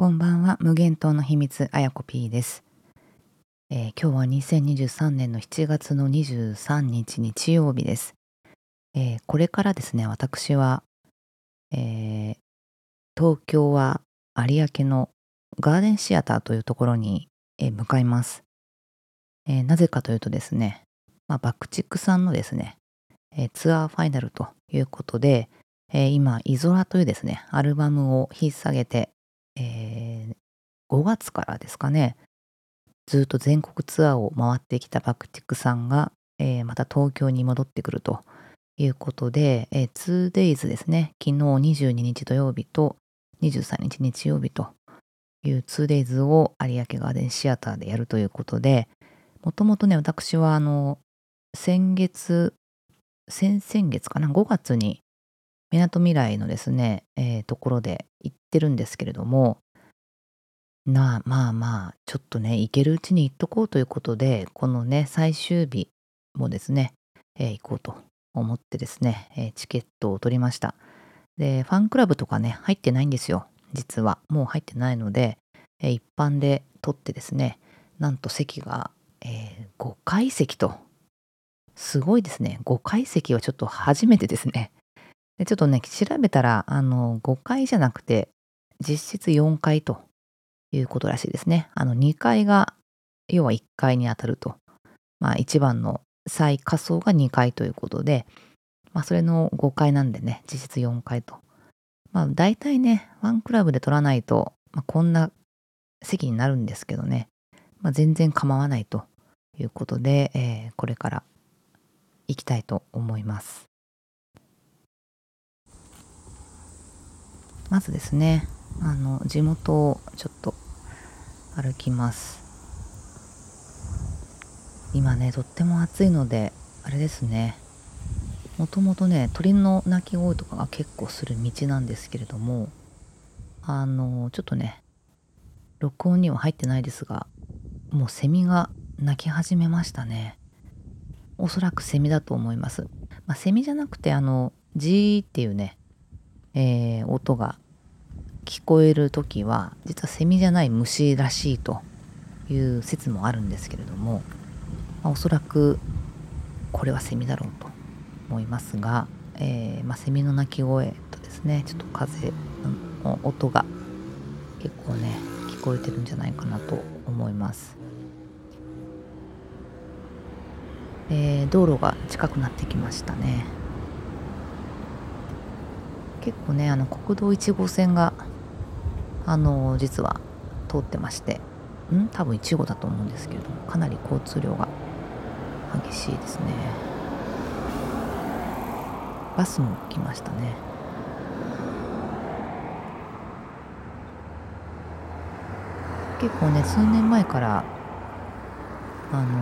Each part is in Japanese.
こんばんは。無限島の秘密あやこ P です、えー今日は2023年の7月の23日日曜日です、えーこれからですね私は、えー東京は有明のガーデンシアターというところに、え向かいます、えなぜかというとですね、まあ、バックチックさんのですね、えツアーファイナルということで、え今、イゾラというですね、アルバムを引っ提げて、5月からですかね、ずっと全国ツアーを回ってきたバクティックさんが、えーまた東京に戻ってくるということで、えー 2days ですね、昨日22日土曜日と23日日曜日という 2days を有明ガーデンシアターでやるということで、もともとね、私はあの、先月、先々月かな、5月にみなとみらいのですね、えーところで行ってるんですけれども、なあ、まあまあ、ちょっとね、行けるうちに行っとこうということで、このね、最終日もですね、えー行こうと思ってですね、えーチケットを取りました。で、ファンクラブとかね、入ってないんですよ、実は。もう入ってないので、えー一般で取ってですね、なんと席が、え5階席と、すごいですね。5階席はちょっと初めてですね。でちょっとね、調べたら、あの、5階じゃなくて、実質4階ということらしいですね。あの、2階が、要は1階に当たると。まあ、一番の最下層が2階ということで、まあ、それの5階なんでね、実質4階と。まあ、大体ね、ファンクラブで取らないと、まあ、こんな席になるんですけどね、まあ、全然構わないということで、えーこれから行きたいと思います。まずですね、あの、地元をちょっと歩きます。今ね、とっても暑いので、あれですね、もともとね、鳥の鳴き声とかが結構する道なんですけれども、あの、ちょっとね、録音には入ってないですが、もうセミが鳴き始めましたね。おそらくセミだと思います。まあ、セミじゃなくて、あの、ジーっていうね、えー音が聞こえる時は実はセミじゃない虫らしいという説もあるんですけれども、まあおそらくこれはセミだろうと思いますが、えーまあ、セミの鳴き声とですねちょっと風の音が結構ね聞こえてるんじゃないかなと思います。えー道路が近くなってきましたね。結構ねあの国道1号線があの実は通ってまして。ん？多分1号だと思うんですけれどもかなり交通量が激しいですね。バスも来ましたね。結構ね数年前からあの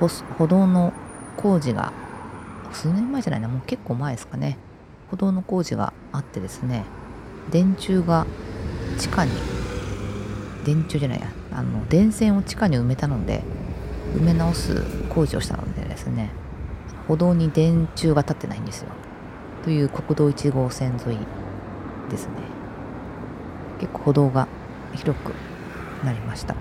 歩歩道の工事が数年前じゃないなもう結構前ですかね。歩道の工事があってですね電柱が地下に電柱じゃないやあの電線を地下に埋めたので埋め直す工事をしたのでですね歩道に電柱が立ってないんですよ。という国道1号線沿いですね。結構歩道が広くなりました。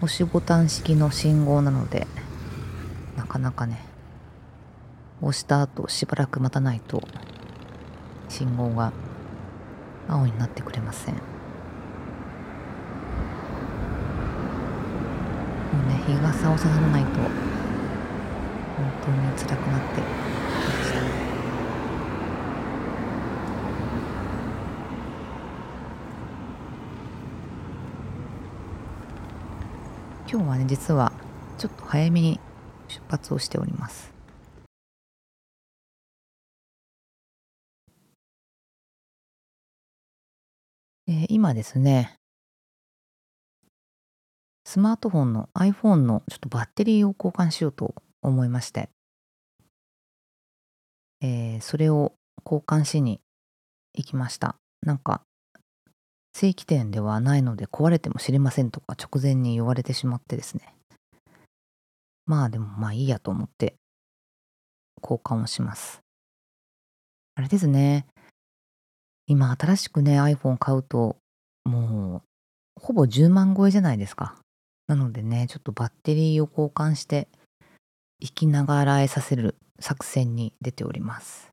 押しボタン式の信号なのでなかなかね押した後しばらく待たないと信号が青になってくれません。もうね日傘をささないと本当に辛くなって。きました今日はね実はちょっと早めに出発をしております。えー今ですね、スマートフォンの iPhone のちょっとバッテリーを交換しようと思いまして、えーそれを交換しに行きました。なんか、正規店ではないので壊れても知りませんとか直前に言われてしまってですね。まあでもまあいいやと思って交換をします。あれですね。今新しくね、iPhone 買うと、もう、ほぼ10万超えじゃないですか。なのでね、ちょっとバッテリーを交換して、生きながらえさせる作戦に出ております。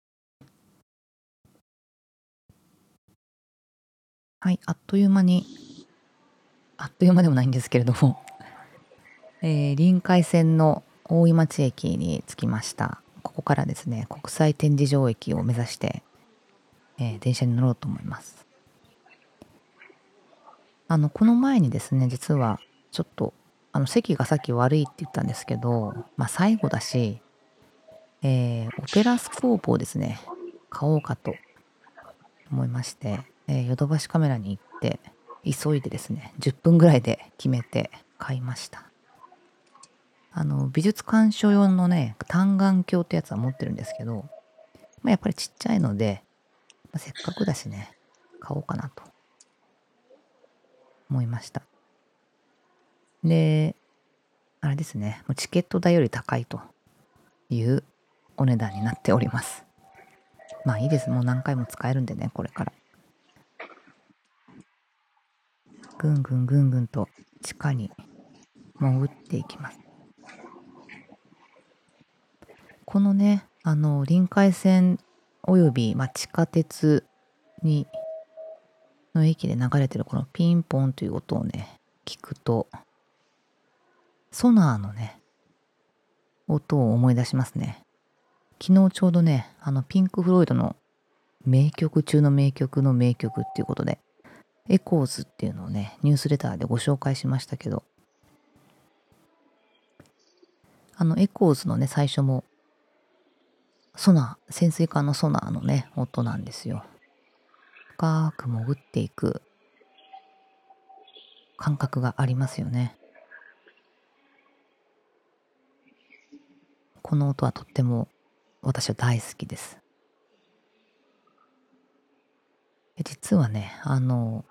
はい、あっという間に、あっという間でもないんですけれども、えー、臨海線の大井町駅に着きました。ここからですね、国際展示場駅を目指して、えー、電車に乗ろうと思います。あの、この前にですね、実はちょっと、あの、席がさっき悪いって言ったんですけど、まあ最後だし、えー、オペラスコープをですね、買おうかと思いまして、え、ヨドバシカメラに行って、急いでですね、10分ぐらいで決めて買いました。あの、美術鑑賞用のね、単眼鏡ってやつは持ってるんですけど、まあ、やっぱりちっちゃいので、あ、せっかくだしね、買おうかなと思いました。で、あれですね、もうチケット代より高いというお値段になっております。まあいいです。もう何回も使えるんでね、これから。ぐんぐんぐんぐんと地下に潜っていきます。このね、あの、りんかい線および、まあ、地下鉄に、の駅で流れてるこのピンポンという音をね、聞くと、ソナーのね、音を思い出しますね。昨日ちょうどね、あのピンク・フロイドの名曲中の名曲の名曲っていうことで、エコーズっていうのをね、ニュースレターでご紹介しましたけど、あのエコーズのね、最初も、ソナー、潜水艦のソナーのね、音なんですよ。深く潜っていく感覚がありますよね。この音はとっても私は大好きです。実はね、あの、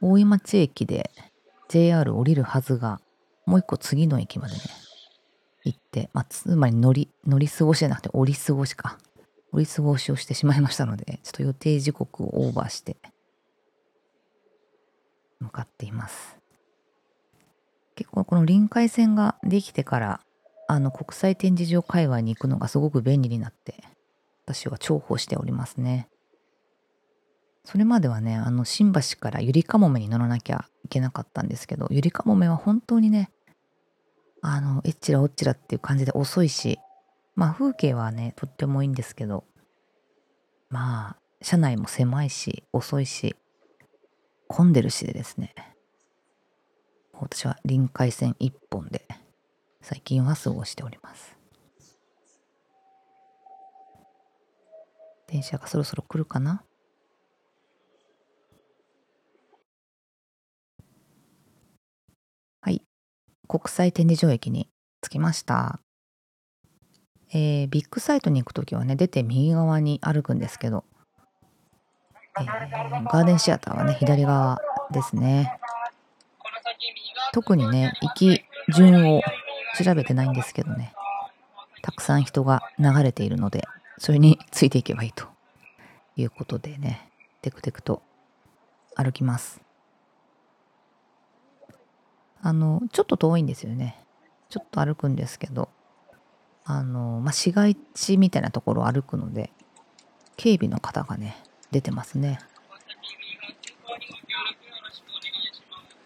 大井町駅で JR 降りるはずが、もう一個次の駅までね、行って、まあ、つまり乗り、乗り過ごしじゃなくて降り過ごしか。降り過ごしをしてしまいましたので、ちょっと予定時刻をオーバーして、向かっています。結構この臨海線ができてからあの国際展示場界隈に行くのがすごく便利になって私は重宝しておりますね。それまではねあの新橋からゆりかもめに乗らなきゃいけなかったんですけどゆりかもめは本当にねあのえっちらおっちらっていう感じで遅いしまあ風景はねとってもいいんですけどまあ車内も狭いし遅いし混んでるしでですね私は臨海線一本で最近は過ごしております。電車がそろそろ来るかなはい。国際展示場駅に着きました。えー、ビッグサイトに行くときはね、出て右側に歩くんですけど、えー、ガーデンシアターはね、左側ですね。特にね、行き順を調べてないんですけどね。たくさん人が流れているので、それについていけばいいということでね、テクテクと歩きます。あの、ちょっと遠いんですよね。ちょっと歩くんですけど、あの、まあ、市街地みたいなところを歩くので、警備の方がね、出てますね。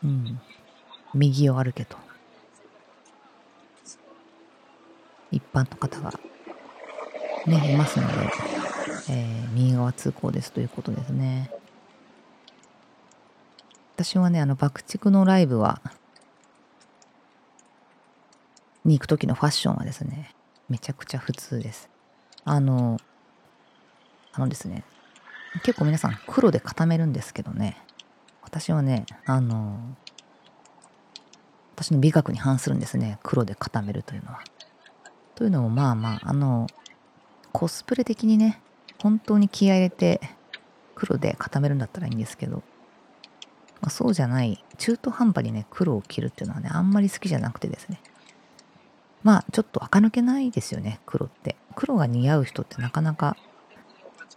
うん。右を歩けと。一般の方がね、いますので、えー、右側通行ですということですね。私はね、あの、爆竹のライブは、に行く時のファッションはですね、めちゃくちゃ普通です。あの、あのですね、結構皆さん黒で固めるんですけどね、私はね、あの、私の美学に反するんですね、黒で固めるというのは。というのもまあまああのコスプレ的にね本当に気合入れて黒で固めるんだったらいいんですけど、まあ、そうじゃない中途半端にね黒を着るっていうのはねあんまり好きじゃなくてですねまあちょっと垢抜けないですよね黒って。黒が似合う人ってなかなか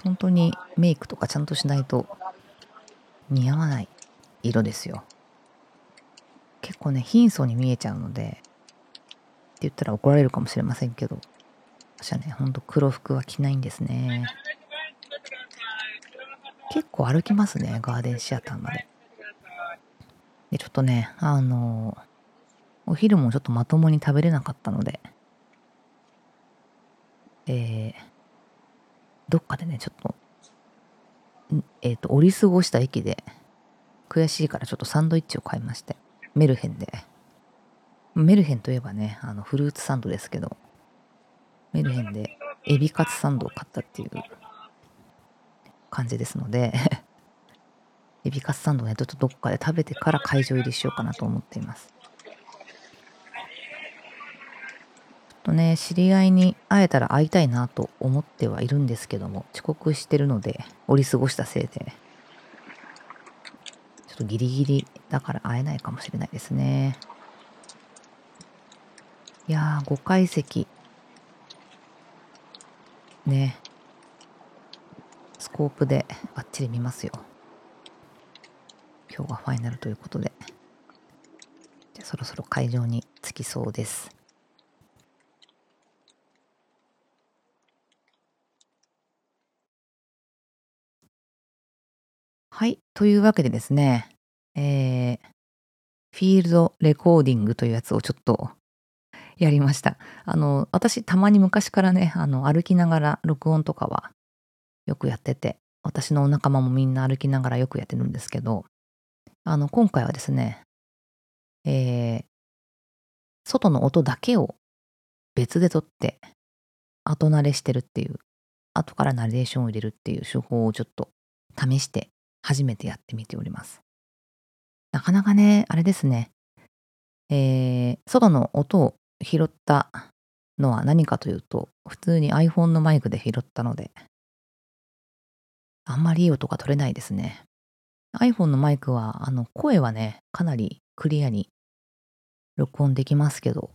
本当にメイクとかちゃんとしないと似合わない色ですよ。結構ね貧相に見えちゃうのでって言ったら怒られるかもしれませんけど私はねほんと黒服は着ないんですね。結構歩きますねガーデンシアターまで。でちょっとねあのお昼もちょっとまともに食べれなかったので。えー、どっかでねちょっとえっ、ー、と降り過ごした駅で悔しいからちょっとサンドイッチを買いましてメルヘンで。メルヘンといえばねあのフルーツサンドですけどメルヘンでエビカツサンドを買ったっていう感じですので エビカツサンドねちょっとどっかで食べてから会場入りしようかなと思っています。とね知り合いに会えたら会いたいなと思ってはいるんですけども遅刻してるので折り過ごしたせいでちょっとギリギリだから会えないかもしれないですね。いやー5階席。ね。スコープでバッチリ見ますよ。今日がファイナルということで。じゃそろそろ会場に着きそうです。はい。というわけでですね、えー、フィールドレコーディングというやつをちょっとやりました。あの、私、たまに昔からね、あの、歩きながら録音とかはよくやってて、私のお仲間もみんな歩きながらよくやってるんですけど、あの、今回はですね、えー、外の音だけを別で撮って、後慣れしてるっていう、後からナレーションを入れるっていう手法をちょっと試して初めてやってみております。なかなかね、あれですね、えー、外の音を拾ったのは何かというと、普通に iPhone のマイクで拾ったので、あんまりいい音が取れないですね。iPhone のマイクは、あの、声はね、かなりクリアに録音できますけど、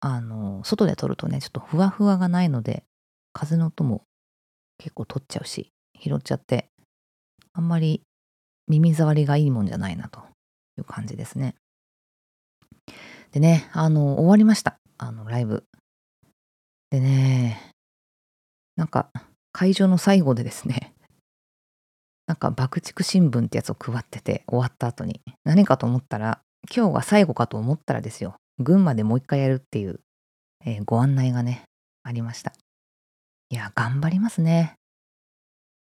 あの、外で撮るとね、ちょっとふわふわがないので、風の音も結構取っちゃうし、拾っちゃって、あんまり耳障りがいいもんじゃないなという感じですね。でね、あの、終わりました。あの、ライブ。でね、なんか、会場の最後でですね、なんか爆竹新聞ってやつを配ってて、終わった後に。何かと思ったら、今日が最後かと思ったらですよ、群馬でもう一回やるっていう、えー、ご案内がね、ありました。いや、頑張りますね。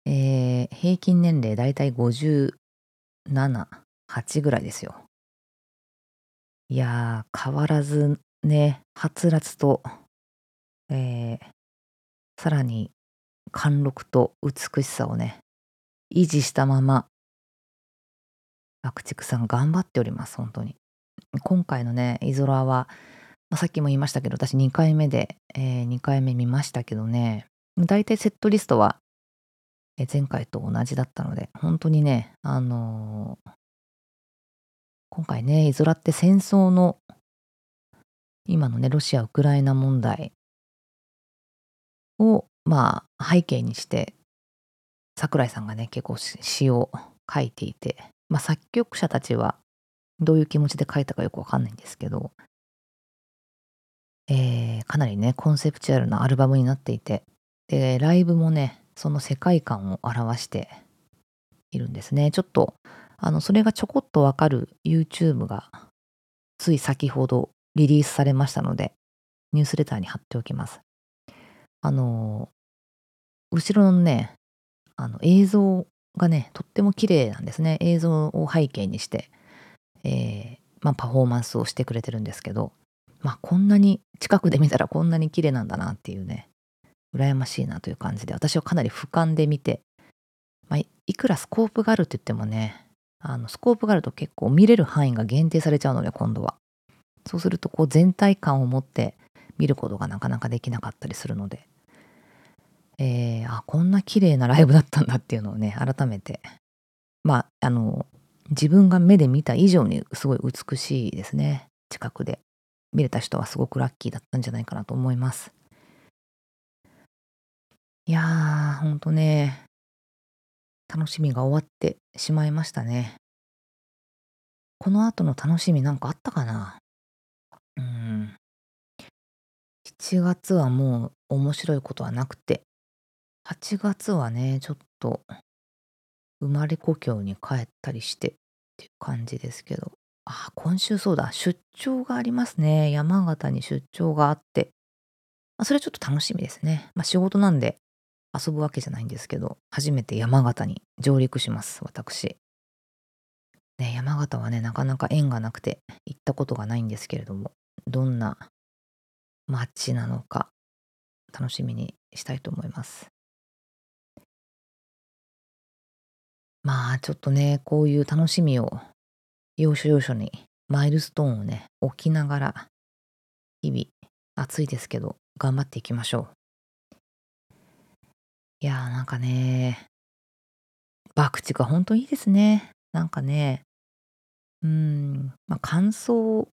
えー、平均年齢だいたい57、8ぐらいですよ。いやー、変わらずね、はつらつと、えー、さらに貫禄と美しさをね、維持したまま、爆竹さん頑張っております、本当に。今回のね、イゾラは、まあ、さっきも言いましたけど、私2回目で、えー、2回目見ましたけどね、大体セットリストは前回と同じだったので、本当にね、あのー、今回ね、イゾラって戦争の、今のね、ロシア・ウクライナ問題を、まあ、背景にして、桜井さんがね、結構詩を書いていて、まあ、作曲者たちはどういう気持ちで書いたかよくわかんないんですけど、えー、かなりね、コンセプチュアルなアルバムになっていて、で、ライブもね、その世界観を表しているんですね。ちょっと、あの、それがちょこっとわかる YouTube がつい先ほどリリースされましたので、ニュースレターに貼っておきます。あの、後ろのね、あの映像がね、とっても綺麗なんですね。映像を背景にして、えー、まあ、パフォーマンスをしてくれてるんですけど、まあ、こんなに近くで見たらこんなに綺麗なんだなっていうね、羨ましいなという感じで、私はかなり俯瞰で見て、まあ、いくらスコープがあるって言ってもね、あのスコープがあると結構見れる範囲が限定されちゃうので、今度は。そうすると、こう全体感を持って見ることがなかなかできなかったりするので、えー、あ、こんな綺麗なライブだったんだっていうのをね、改めて、まあ、あの、自分が目で見た以上にすごい美しいですね。近くで見れた人はすごくラッキーだったんじゃないかなと思います。いやー、ほんとね、楽しみが終わってしまいましたね。この後の楽しみなんかあったかな？うん。7月はもう面白いことはなくて、8月はね、ちょっと生まれ故郷に帰ったりしてっていう感じですけど。あ、今週そうだ、出張がありますね。山形に出張があって。ま、それちょっと楽しみですね。ま、仕事なんで遊ぶわけじゃないんですけど、初めて山形に上陸します、私。ね、山形はね、なかなか縁がなくて行ったことがないんですけれども、どんな街なのか楽しみにしたいと思います。まあ、ちょっとね、こういう楽しみを要所要所にマイルストーンをね、置きながら、日々暑いですけど頑張っていきましょう。いやーなんかね、博打がほんといいですね。なんかね、うん、ま、感想を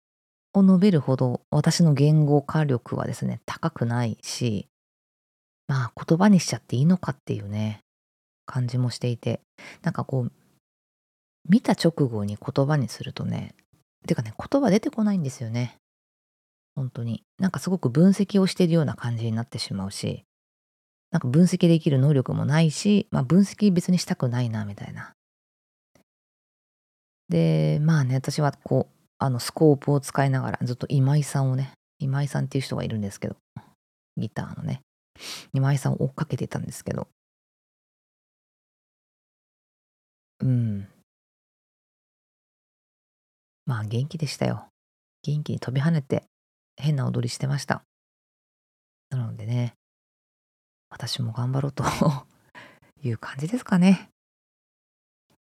述べるほど私の言語化力はですね、高くないし、まあ、言葉にしちゃっていいのかっていうね、感じもしていて、なんかこう、見た直後に言葉にするとね、てかね、言葉出てこないんですよね。ほんとに。なんかすごく分析をしているような感じになってしまうし、なんか分析できる能力もないし、まあ、分析別にしたくないなみたいな。で、まあね、私はこう、あの、スコープを使いながらずっと今井さんをね、今井さんっていう人がいるんですけど、ギターのね、今井さんを追っかけてたんですけどうん。まあ、元気でしたよ。元気に飛び跳ねて、変な踊りしてました。なのでね、私も頑張ろうと いう感じですかね。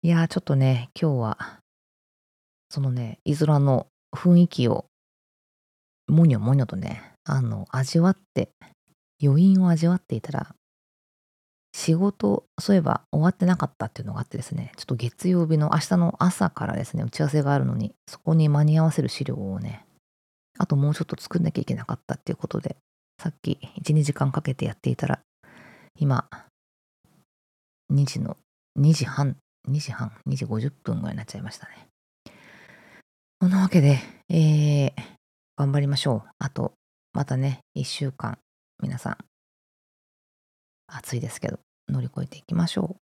いやー、ちょっとね、今日は、そのね、絵面の雰囲気をもにょもにょとね、あの、味わって余韻を味わっていたら仕事、そういえば終わってなかったっていうのがあってですね、ちょっと月曜日の明日の朝からですね、打ち合わせがあるのに、そこに間に合わせる資料をね、あともうちょっと作んなきゃいけなかったっていうことで、さっき1、2時間かけてやっていたら、今、2時の、2時半、2時半、2時50分ぐらいになっちゃいましたね。そんなわけで、えー、頑張りましょう。あと、またね、1週間、皆さん、暑いですけど、乗り越えていきましょう。